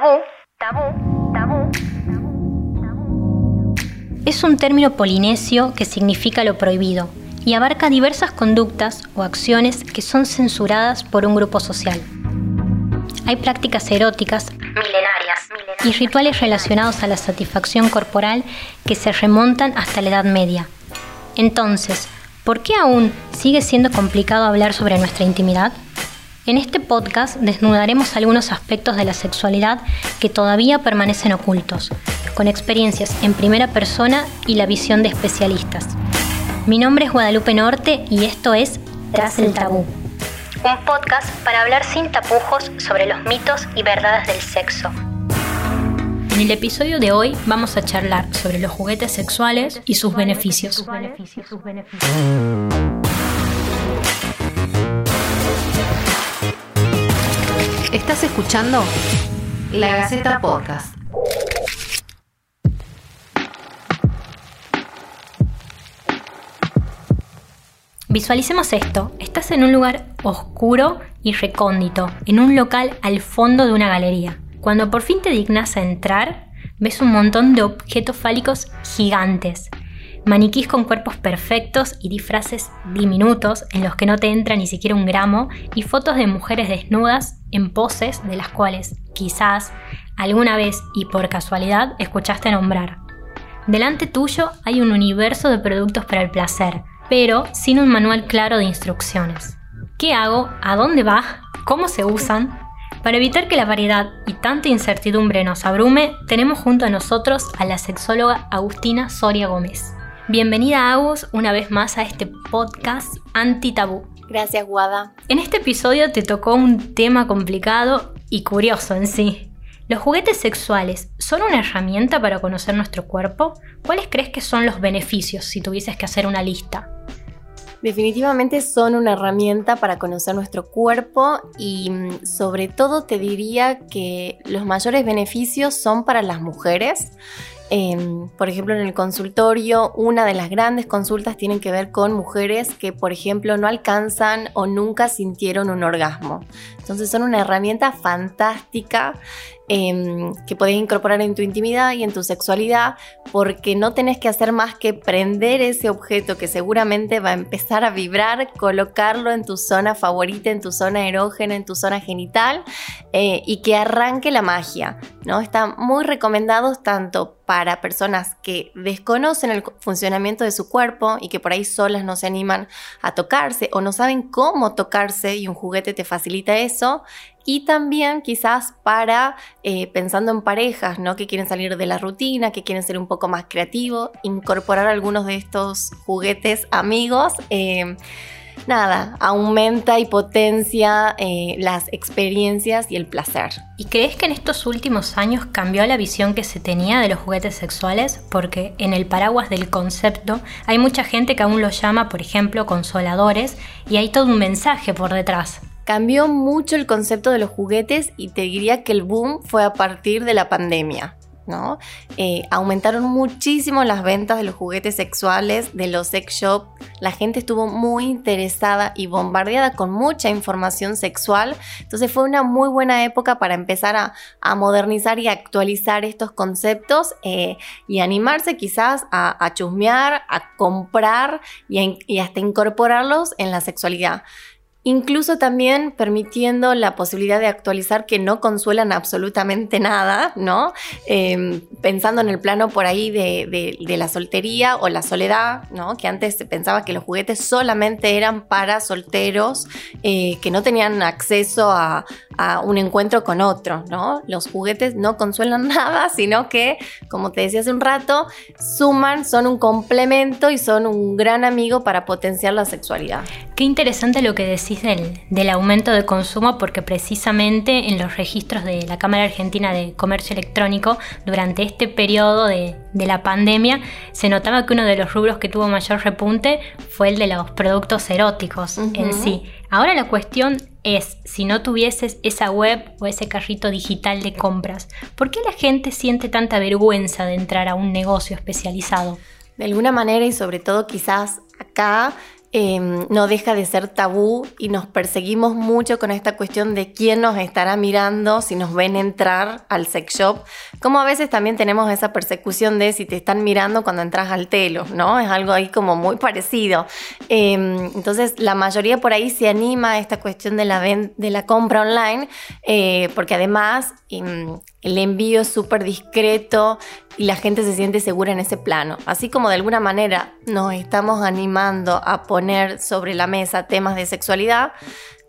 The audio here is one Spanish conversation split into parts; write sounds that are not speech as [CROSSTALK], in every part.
Tabú, tabú, tabú. Es un término polinesio que significa lo prohibido y abarca diversas conductas o acciones que son censuradas por un grupo social. Hay prácticas eróticas milenarias y rituales relacionados a la satisfacción corporal que se remontan hasta la Edad Media. Entonces, ¿por qué aún sigue siendo complicado hablar sobre nuestra intimidad? En este podcast desnudaremos algunos aspectos de la sexualidad que todavía permanecen ocultos, con experiencias en primera persona y la visión de especialistas. Mi nombre es Guadalupe Norte y esto es Tras el Tabú, un podcast para hablar sin tapujos sobre los mitos y verdades del sexo. En el episodio de hoy vamos a charlar sobre los juguetes sexuales y sus beneficios. Estás escuchando La Gaceta Podcast. Visualicemos esto. Estás en un lugar oscuro y recóndito, en un local al fondo de una galería. Cuando por fin te dignas a entrar, ves un montón de objetos fálicos gigantes, maniquís con cuerpos perfectos y disfraces diminutos en los que no te entra ni siquiera un gramo y fotos de mujeres desnudas en poses de las cuales quizás alguna vez y por casualidad escuchaste nombrar. Delante tuyo hay un universo de productos para el placer, pero sin un manual claro de instrucciones. ¿Qué hago? ¿A dónde va? ¿Cómo se usan? Para evitar que la variedad y tanta incertidumbre nos abrume, tenemos junto a nosotros a la sexóloga Agustina Soria Gómez. Bienvenida Agus una vez más a este podcast anti-tabú. Gracias, Guada. En este episodio te tocó un tema complicado y curioso en sí. ¿Los juguetes sexuales son una herramienta para conocer nuestro cuerpo? ¿Cuáles crees que son los beneficios si tuvieses que hacer una lista? Definitivamente son una herramienta para conocer nuestro cuerpo y mm, sobre todo te diría que los mayores beneficios son para las mujeres. Em, por ejemplo, en el consultorio, una de las grandes consultas tienen que ver con mujeres que, por ejemplo, no alcanzan o nunca sintieron un orgasmo. Entonces son una herramienta fantástica Em, que podés incorporar en tu intimidad y en tu sexualidad, porque no tenés que hacer más que prender ese objeto que seguramente va a empezar a vibrar, colocarlo en tu zona favorita, en tu zona erógena, en tu zona genital eh, y que arranque la magia. ¿no? Están muy recomendados tanto para personas que desconocen el funcionamiento de su cuerpo y que por ahí solas no se animan a tocarse o no saben cómo tocarse y un juguete te facilita eso, y también quizás para, eh, pensando en parejas, ¿no? Que quieren salir de la rutina, que quieren ser un poco más creativos, incorporar algunos de estos juguetes amigos. Eh, nada, aumenta y potencia eh, las experiencias y el placer. ¿Y crees que en estos últimos años cambió la visión que se tenía de los juguetes sexuales? Porque en el paraguas del concepto hay mucha gente que aún los llama, por ejemplo, consoladores, y hay todo un mensaje por detrás. Cambió mucho el concepto de los juguetes y te diría que el boom fue a partir de la pandemia. ¿no? Eh, aumentaron muchísimo las ventas de los juguetes sexuales, de los sex shops. La gente estuvo muy interesada y bombardeada con mucha información sexual. Entonces fue una muy buena época para empezar a, modernizar y actualizar estos conceptos eh, y animarse quizás a, chusmear, a comprar y hasta incorporarlos en la sexualidad. Incluso también permitiendo la posibilidad de actualizar que no consuelan absolutamente [LAUGHS] nada, ¿no? Em, pensando en el plano por ahí de, la soltería o la soledad, ¿no? Que antes se pensaba que los juguetes solamente eran para solteros eh, que no tenían acceso a, a, un encuentro con otro, ¿no? Los juguetes no consuelan [LAUGHS] nada, sino que, como te decía hace un rato, suman, son un complemento y son un gran amigo para potenciar la sexualidad. Qué interesante lo que decís del, aumento de consumo porque precisamente en los registros de la Cámara Argentina de Comercio Electrónico durante este periodo de, la pandemia se notaba que uno de los rubros que tuvo mayor repunte fue el de los productos eróticos en sí. Ahora la cuestión es, si no tuvieses esa web o ese carrito digital de compras, ¿por qué la gente siente tanta vergüenza de entrar a un negocio especializado? De alguna manera y sobre todo quizás acá Em, no deja de ser tabú y nos perseguimos mucho con esta cuestión de quién nos estará mirando si nos ven entrar al sex shop. Como a veces también tenemos esa persecución de si te están mirando cuando entras al telo, ¿no? Es algo ahí como muy parecido. Em, entonces, la mayoría por ahí se anima a esta cuestión de la, de la compra online, eh, porque además em, el envío es súper discreto y la gente se siente segura en ese plano. Así como de alguna manera nos estamos animando a poner sobre la mesa temas de sexualidad,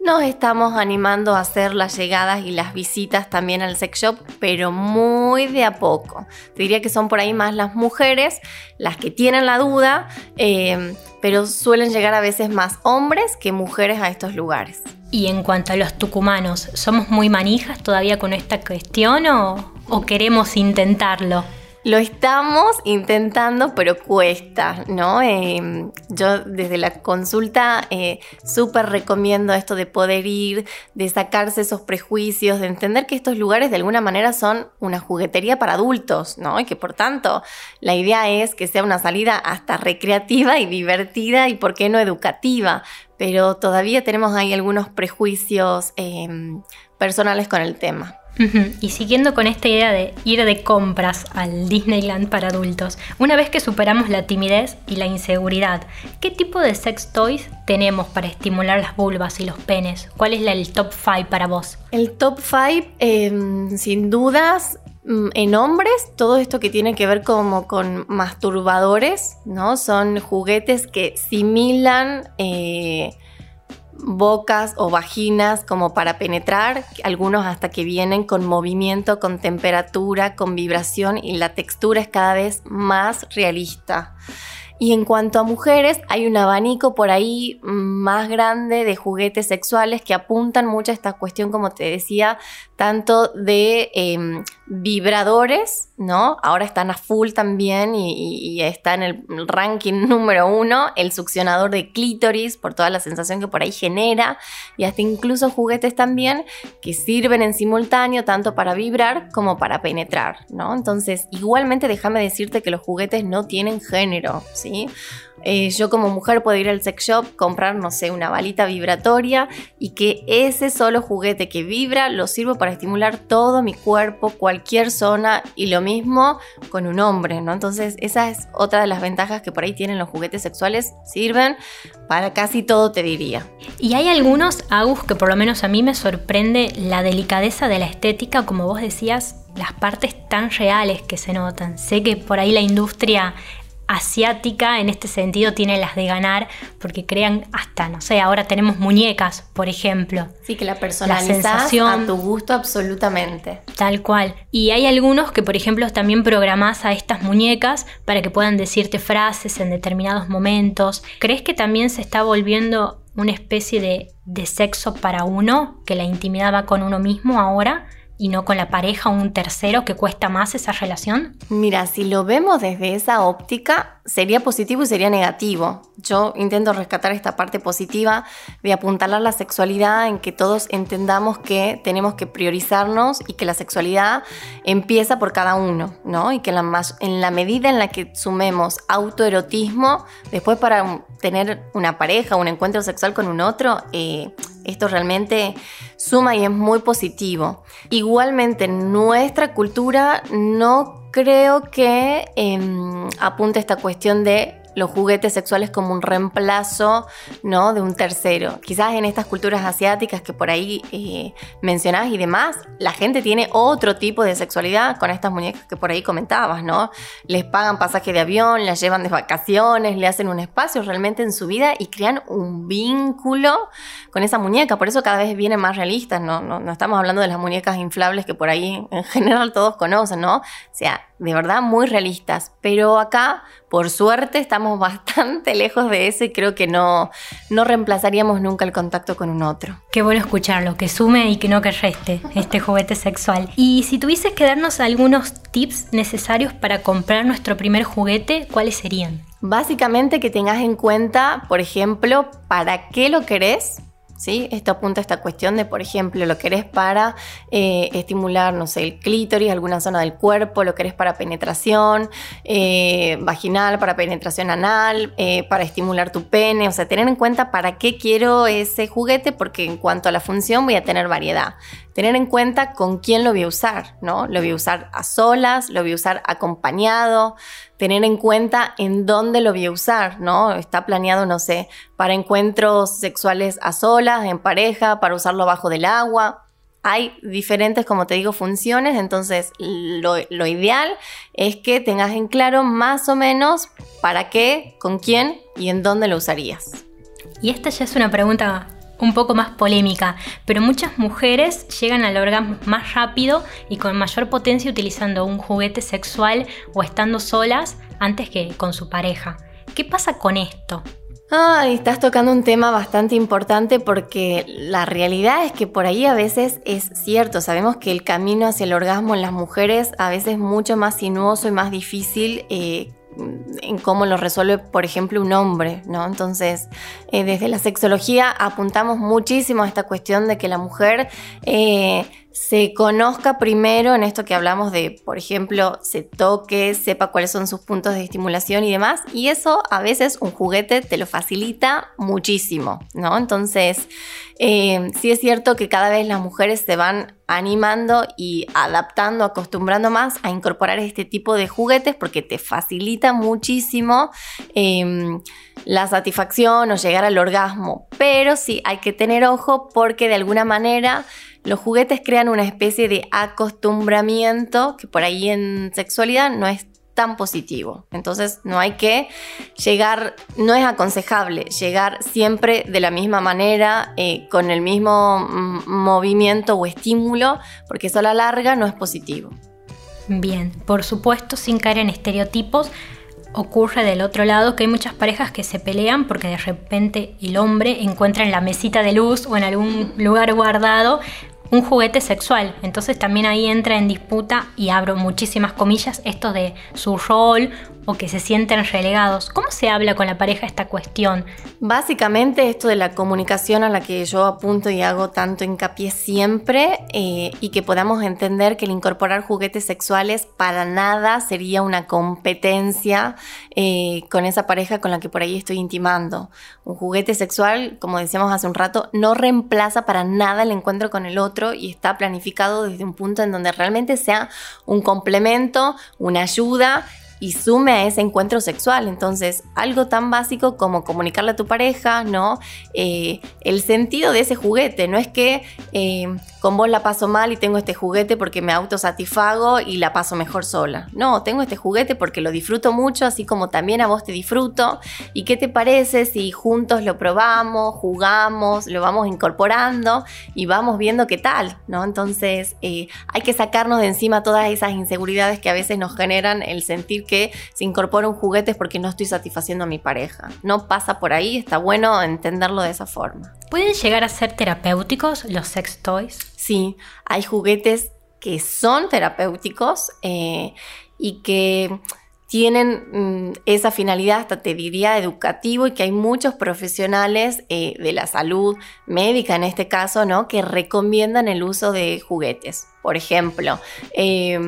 nos estamos animando a hacer las llegadas y las visitas también al sex shop, pero muy de a poco. Te diría que son por ahí más las mujeres las que tienen la duda, eh, pero suelen llegar a veces más hombres que mujeres a estos lugares. Y en cuanto a los tucumanos, ¿somos muy manijas todavía con esta cuestión o, o queremos intentarlo? Lo estamos intentando, pero cuesta, ¿no? Em, yo desde la consulta eh, súper recomiendo esto de poder ir, de sacarse esos prejuicios, de entender que estos lugares de alguna manera son una juguetería para adultos, ¿no? Y que por tanto la idea es que sea una salida hasta recreativa y divertida y, ¿por qué no, educativa? Pero todavía tenemos ahí algunos prejuicios em, personales con el tema. Y siguiendo con esta idea de ir de compras al Disneyland para adultos, una vez que superamos la timidez y la inseguridad, ¿qué tipo de sex toys tenemos para estimular las vulvas y los penes? ¿Cuál es el top 5 para vos? El top 5, em, sin dudas, mm, en hombres, todo esto que tiene que ver como con masturbadores, ¿no? Son juguetes que similan eh, bocas o vaginas como para penetrar, algunos hasta que vienen con movimiento, con temperatura, con vibración y la textura es cada vez más realista. Y en cuanto a mujeres, hay un abanico por ahí más grande de juguetes sexuales que apuntan mucho a esta cuestión, como te decía, tanto de em, vibradores, ¿no? Ahora están a full también y, está en el ranking [LAUGHS] número uno, el succionador de clítoris por toda la sensación que por ahí genera y hasta incluso juguetes también que sirven en simultáneo tanto para vibrar como para penetrar, ¿no? Entonces, igualmente déjame decirte que los juguetes no tienen género, ¿sí? Eh, yo como mujer puedo ir al sex shop, comprar, no sé, una balita vibratoria y que ese solo juguete que vibra lo sirvo para estimular todo mi cuerpo, cualquier zona y lo mismo con un hombre, ¿no? Entonces esa es otra de las ventajas que por ahí tienen los juguetes sexuales, sirven para casi todo te diría. Y hay algunos, Agus, que por lo menos a mí me sorprende la delicadeza de la estética, como vos decías, las partes tan reales que se notan. Sé que por ahí la industria asiática en este sentido tiene las de ganar porque crean hasta, no sé, ahora tenemos muñecas, por ejemplo. Sí, que la personalizas a tu gusto absolutamente. Tal cual. Y hay algunos que, por ejemplo, también programás a estas muñecas para que puedan decirte frases en determinados momentos. ¿Crees que también se está volviendo una especie de, de sexo para uno, que la intimidad va con uno mismo ahora? Y no con la pareja o un tercero que cuesta más esa relación? Mira, si lo vemos desde esa óptica, sería positivo y sería negativo. Yo intento rescatar esta parte positiva de apuntalar la sexualidad en que todos entendamos que tenemos que priorizarnos y que la sexualidad empieza por cada uno, ¿no? Y que en la, en la medida en la que sumemos autoerotismo, después para tener una pareja, un encuentro sexual con un otro, eh, esto realmente suma y es muy positivo. Igualmente, nuestra cultura no creo que em, apunte esta cuestión de los juguetes sexuales como un reemplazo ¿no? de un tercero. Quizás en estas culturas asiáticas que por ahí eh, mencionabas y demás, la gente tiene otro tipo de sexualidad con estas muñecas que por ahí comentabas, ¿no? Les pagan pasaje de avión, las llevan de vacaciones, le hacen un espacio realmente en su vida y crean un vínculo con esa muñeca. Por eso cada vez vienen más realistas, ¿no? No, no estamos hablando de las muñecas inflables que por ahí en general todos conocen, ¿no? O sea, de verdad muy realistas. Pero acá, por suerte, estamos [LAUGHS] bastante lejos de eso y creo que no, no reemplazaríamos nunca el contacto con un otro. Qué bueno escucharlo, que sume y que no que reste este [LAUGHS] juguete sexual. Y si tuvieses que darnos algunos tips necesarios para comprar nuestro primer juguete, ¿cuáles serían? Básicamente que tengas en cuenta, por ejemplo, para qué lo querés ¿sí? Esto apunta a esta cuestión de, por ejemplo, lo querés para eh, estimular, no sé, el clítoris, alguna zona del cuerpo, lo querés para penetración eh, vaginal, para penetración anal, eh, para estimular tu pene, o sea, tener en cuenta para qué quiero ese juguete, porque en cuanto a la función voy a tener variedad. Tener en cuenta con quién lo voy a usar, ¿no? Lo voy a usar a solas, lo voy a usar acompañado, tener en cuenta en dónde lo voy a usar, ¿no? Está planeado, no sé, para encuentros sexuales a solas, en pareja, para usarlo bajo del agua. Hay diferentes, como te digo, funciones, entonces lo, ideal es que tengas en claro más o menos para qué, con quién y en dónde lo usarías. Y esta ya es una pregunta un poco más polémica, pero muchas mujeres llegan al orgasmo más rápido y con mayor potencia utilizando un juguete sexual o estando solas antes que con su pareja. ¿Qué pasa con esto? Ay, estás tocando un tema bastante importante porque la realidad es que por ahí a veces es cierto, sabemos que el camino hacia el orgasmo en las mujeres a veces es mucho más sinuoso y más difícil eh, en cómo lo resuelve, por ejemplo, un hombre, ¿no? Entonces, eh, desde la sexología apuntamos muchísimo a esta cuestión de que la mujer eh, se conozca primero en esto que hablamos de, por ejemplo, se toque, sepa cuáles son sus puntos de estimulación y demás, y eso a veces un juguete te lo facilita muchísimo, ¿no? Entonces, eh, sí es cierto que cada vez las mujeres se van animando y adaptando, acostumbrando más a incorporar este tipo de juguetes porque te facilita muchísimo em, la satisfacción o llegar al orgasmo, pero sí hay que tener ojo porque de alguna manera los juguetes crean una especie de acostumbramiento que por ahí en sexualidad no es tan positivo. Entonces no hay que llegar, no es aconsejable llegar siempre de la misma manera, eh, con el mismo mm, movimiento o estímulo, porque eso a la larga no es positivo. Bien, por supuesto, sin caer en estereotipos, ocurre del otro lado que hay muchas parejas que se pelean porque de repente el hombre encuentra en la mesita de luz o en algún lugar guardado un juguete sexual. Entonces también ahí entra en disputa, y abro muchísimas comillas, esto de su rol o que se sienten relegados. ¿Cómo se habla con la pareja esta cuestión? Básicamente esto de la comunicación a la que yo apunto y hago tanto hincapié siempre eh, y que podamos entender que el incorporar juguetes sexuales para nada sería una competencia eh, con esa pareja con la que por ahí estoy intimando. Un juguete sexual, como decíamos hace un rato, no reemplaza para nada el encuentro con el otro y está planificado desde un punto en donde realmente sea un complemento, una ayuda y sume a ese encuentro sexual. Entonces, algo tan básico como comunicarle a tu pareja, ¿no? Eh, el sentido de ese juguete, no es que eh, con vos la paso mal y tengo este juguete porque me autosatisfago y la paso mejor sola. No, tengo este juguete porque lo disfruto mucho, así como también a vos te disfruto. ¿Y qué te parece si juntos lo probamos, jugamos, lo vamos incorporando y vamos viendo qué tal, ¿no? Entonces, eh, hay que sacarnos de encima todas esas inseguridades que a veces nos generan el sentir que se incorpora un juguete es porque no estoy satisfaciendo a mi pareja. No pasa por ahí, está bueno entenderlo de esa forma. ¿Pueden llegar a ser terapéuticos los sex toys? Sí, hay juguetes que son terapéuticos eh, y que tienen mm, esa finalidad, hasta te diría, educativo y que hay muchos profesionales eh, de la salud médica en este caso, ¿no? Que recomiendan el uso de juguetes. Por ejemplo, eh,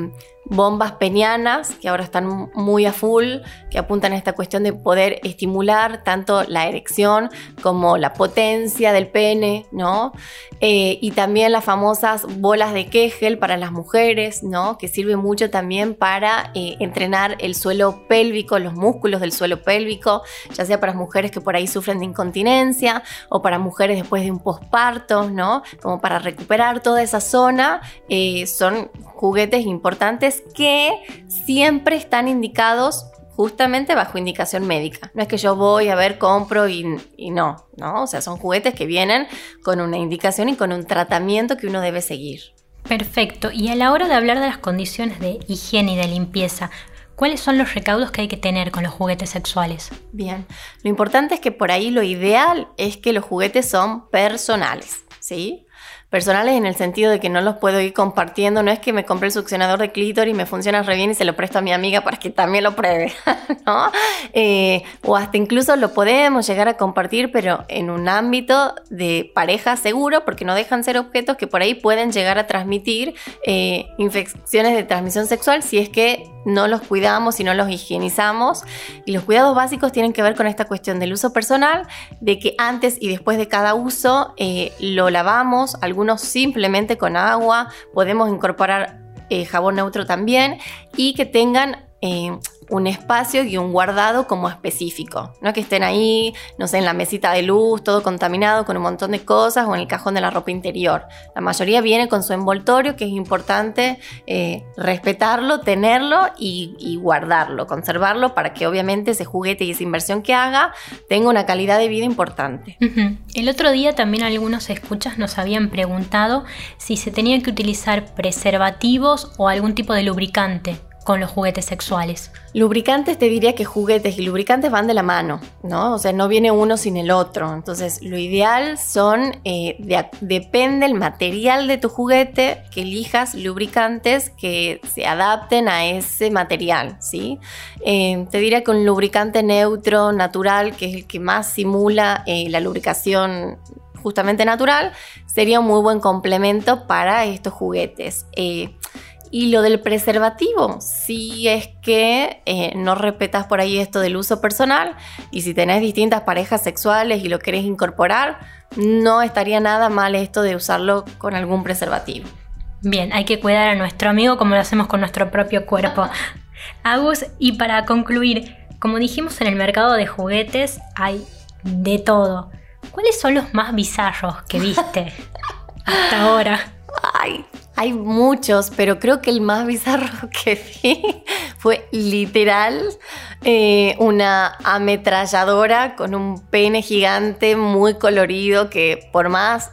bombas penianas, que ahora están muy a full, que apuntan a esta cuestión de poder estimular tanto la erección como la potencia del pene, ¿no? Eh, y también las famosas bolas de Kegel para las mujeres, ¿no? Que sirve mucho también para eh, entrenar el suelo pélvico, los músculos del suelo pélvico, ya sea para mujeres que por ahí sufren de incontinencia o para mujeres después de un posparto, ¿no? Como para recuperar toda esa zona, eh, son juguetes importantes que siempre están indicados justamente bajo indicación médica. No es que yo voy a ver, compro y, no, ¿no? O sea, son juguetes que vienen con una indicación y con un tratamiento que uno debe seguir. Perfecto. Y a la hora de hablar de las condiciones de higiene y de limpieza, ¿Cuáles son los recaudos que hay que tener con los juguetes sexuales? Bien, lo importante es que por ahí lo ideal es que los juguetes son personales. ¿sí? Personales en el sentido de que no los puedo ir compartiendo. No es que me compré el succionador de clítoris y me funciona re bien y se lo presto a mi amiga para que también lo pruebe, [LAUGHS] ¿no? Eh, o hasta incluso lo podemos llegar a compartir, pero en un ámbito de pareja seguro, porque no dejan ser objetos que por ahí pueden llegar a transmitir eh, infecciones de transmisión sexual si es que no los cuidamos y no los higienizamos. Y los cuidados básicos tienen que ver con esta cuestión del uso personal, de que antes y después de cada uso eh, lo lavamos, algunos simplemente con agua, podemos incorporar eh, jabón neutro también y que tengan eh, un espacio y un guardado como específico. No que estén ahí, no sé, en la mesita de luz, todo contaminado con un montón de cosas o en el cajón de la ropa interior. La mayoría viene con su envoltorio, que es importante eh, respetarlo, tenerlo y, guardarlo, conservarlo para que obviamente ese juguete y esa inversión que haga tenga una calidad de vida importante. El otro día también algunos escuchas nos habían preguntado si se tenían que utilizar preservativos o algún tipo de lubricante con los juguetes sexuales? Lubricantes te diría que juguetes y lubricantes van de la mano, ¿no? O sea, no viene uno sin el otro. Entonces, lo ideal son, eh, depende el material de tu juguete, que elijas lubricantes que se adapten a ese material, ¿sí? Eh, te diría que un lubricante neutro, natural, que es el que más simula eh, la lubricación justamente natural, sería un muy buen complemento para estos juguetes. Y lo del preservativo, si es que eh, no respetas por ahí esto del uso personal y si tenés distintas parejas sexuales y lo querés incorporar, no estaría nada mal esto de usarlo con algún preservativo. Bien, hay que cuidar a nuestro amigo como lo hacemos con nuestro propio cuerpo. Agus, y para concluir, como dijimos en el mercado de juguetes hay de todo. ¿Cuáles son los más bizarros que viste [LAUGHS] hasta ahora? Ay, hay muchos, pero creo que el más bizarro [LAUGHS] que vi fue literal eh, una ametralladora con un pene gigante muy colorido que por más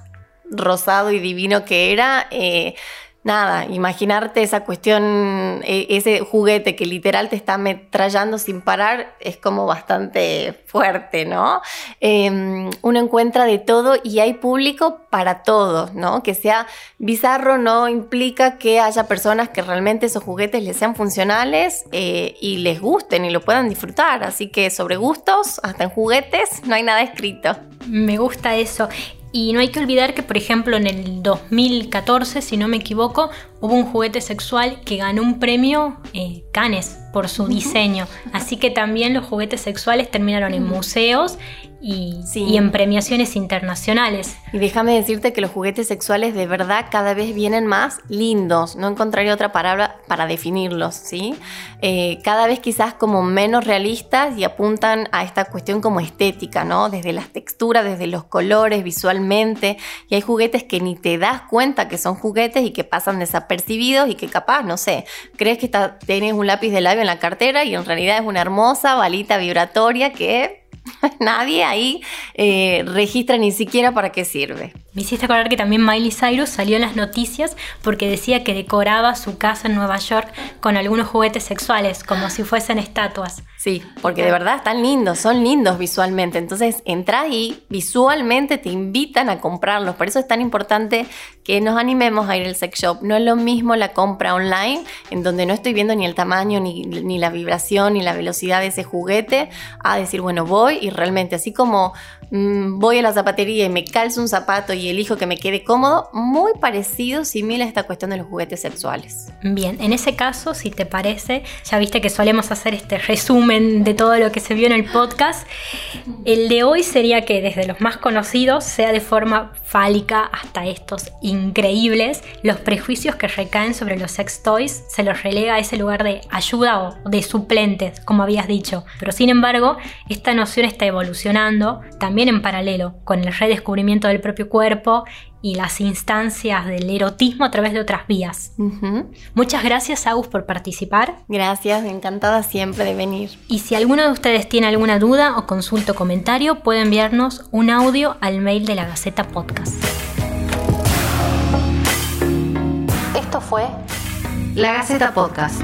rosado y divino que era, eh, nada, imaginarte esa cuestión, e, ese juguete que literal te está ametrallando sin parar, es como bastante fuerte, ¿no? Em, uno encuentra de todo y hay público para todo, ¿no? Que sea bizarro no implica que haya personas que realmente esos juguetes les sean funcionales eh, y les gusten y lo puedan disfrutar. Así que sobre gustos, hasta en juguetes, no hay nada escrito. Me gusta eso. Y no hay que olvidar que, por ejemplo, en el 2014, si no me equivoco, hubo un juguete sexual que ganó un premio eh, Cannes por su diseño. Así que también los juguetes sexuales terminaron en museos y, en premiaciones internacionales. Y déjame decirte que los juguetes sexuales de verdad cada vez vienen más lindos. No encontraría otra palabra para definirlos, ¿sí? Eh, cada vez quizás como menos realistas y apuntan a esta cuestión como estética, ¿no? Desde las texturas, desde los colores, visualmente. Y hay juguetes que ni te das cuenta que son juguetes y que pasan desapercibidos y que capaz, no sé, crees que tienes un lápiz de labio en la cartera y en realidad es una hermosa balita vibratoria que [LAUGHS] Nadie ahí eh, registra ni siquiera para qué sirve. Me hiciste acordar que también Miley Cyrus salió en las noticias porque decía que decoraba su casa en Nueva York con algunos juguetes sexuales, como si fuesen estatuas. Sí, porque de verdad están lindos, son lindos visualmente. Entonces entras y visualmente te invitan a comprarlos. Por eso es tan importante que nos animemos a ir al sex shop. No es lo mismo la compra online, en donde no estoy viendo ni el tamaño, ni, ni la vibración, ni la velocidad de ese juguete, a decir, bueno, voy y realmente así como mm, voy a la zapatería y me calzo un zapato y elijo que me quede cómodo, muy parecido, similar a esta cuestión de los juguetes sexuales. Bien, en ese caso, si te parece, ya viste que solemos hacer este resumen de todo lo que se vio en el podcast, el de hoy sería que desde los más conocidos, sea de forma fálica hasta estos increíbles, los prejuicios que recaen sobre los sex toys se los relega a ese lugar de ayuda o de suplentes, como habías dicho. Pero sin embargo, esta noción está evolucionando también en paralelo con el redescubrimiento del propio cuerpo y las instancias del erotismo a través de otras vías. Muchas gracias, Agus, por participar. Gracias, encantada siempre de venir. Y si alguno de ustedes tiene alguna duda o consulta o comentario, puede enviarnos un audio al mail de la Gaceta Podcast. Esto fue La Gaceta Podcast.